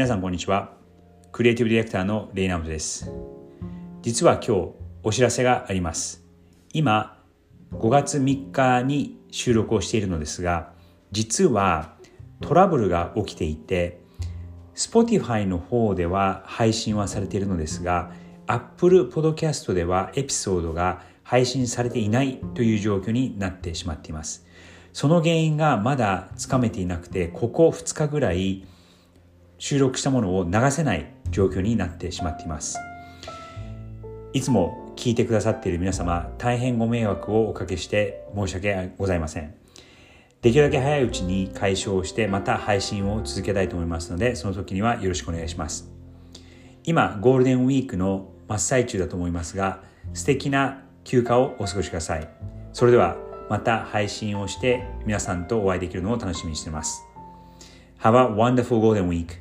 皆さんこんにちは。クリエイティブディレクターのレイナウトです。実は今日お知らせがあります。今5月3日に収録をしているのですが実はトラブルが起きていて Spotify の方では配信はされているのですが Apple Podcast ではエピソードが配信されていないという状況になってしまっています。その原因がまだつかめていなくてここ2日ぐらい収録したものを流せない状況になってしまっています。いつも聞いてくださっている皆様大変ご迷惑をおかけして申し訳ございません。できるだけ早いうちに解消してまた配信を続けたいと思いますのでその時にはよろしくお願いします。今ゴールデンウィークの真っ最中だと思いますが素敵な休暇をお過ごしください。それではまた配信をして皆さんとお会いできるのを楽しみにしています。Have a wonderful golden week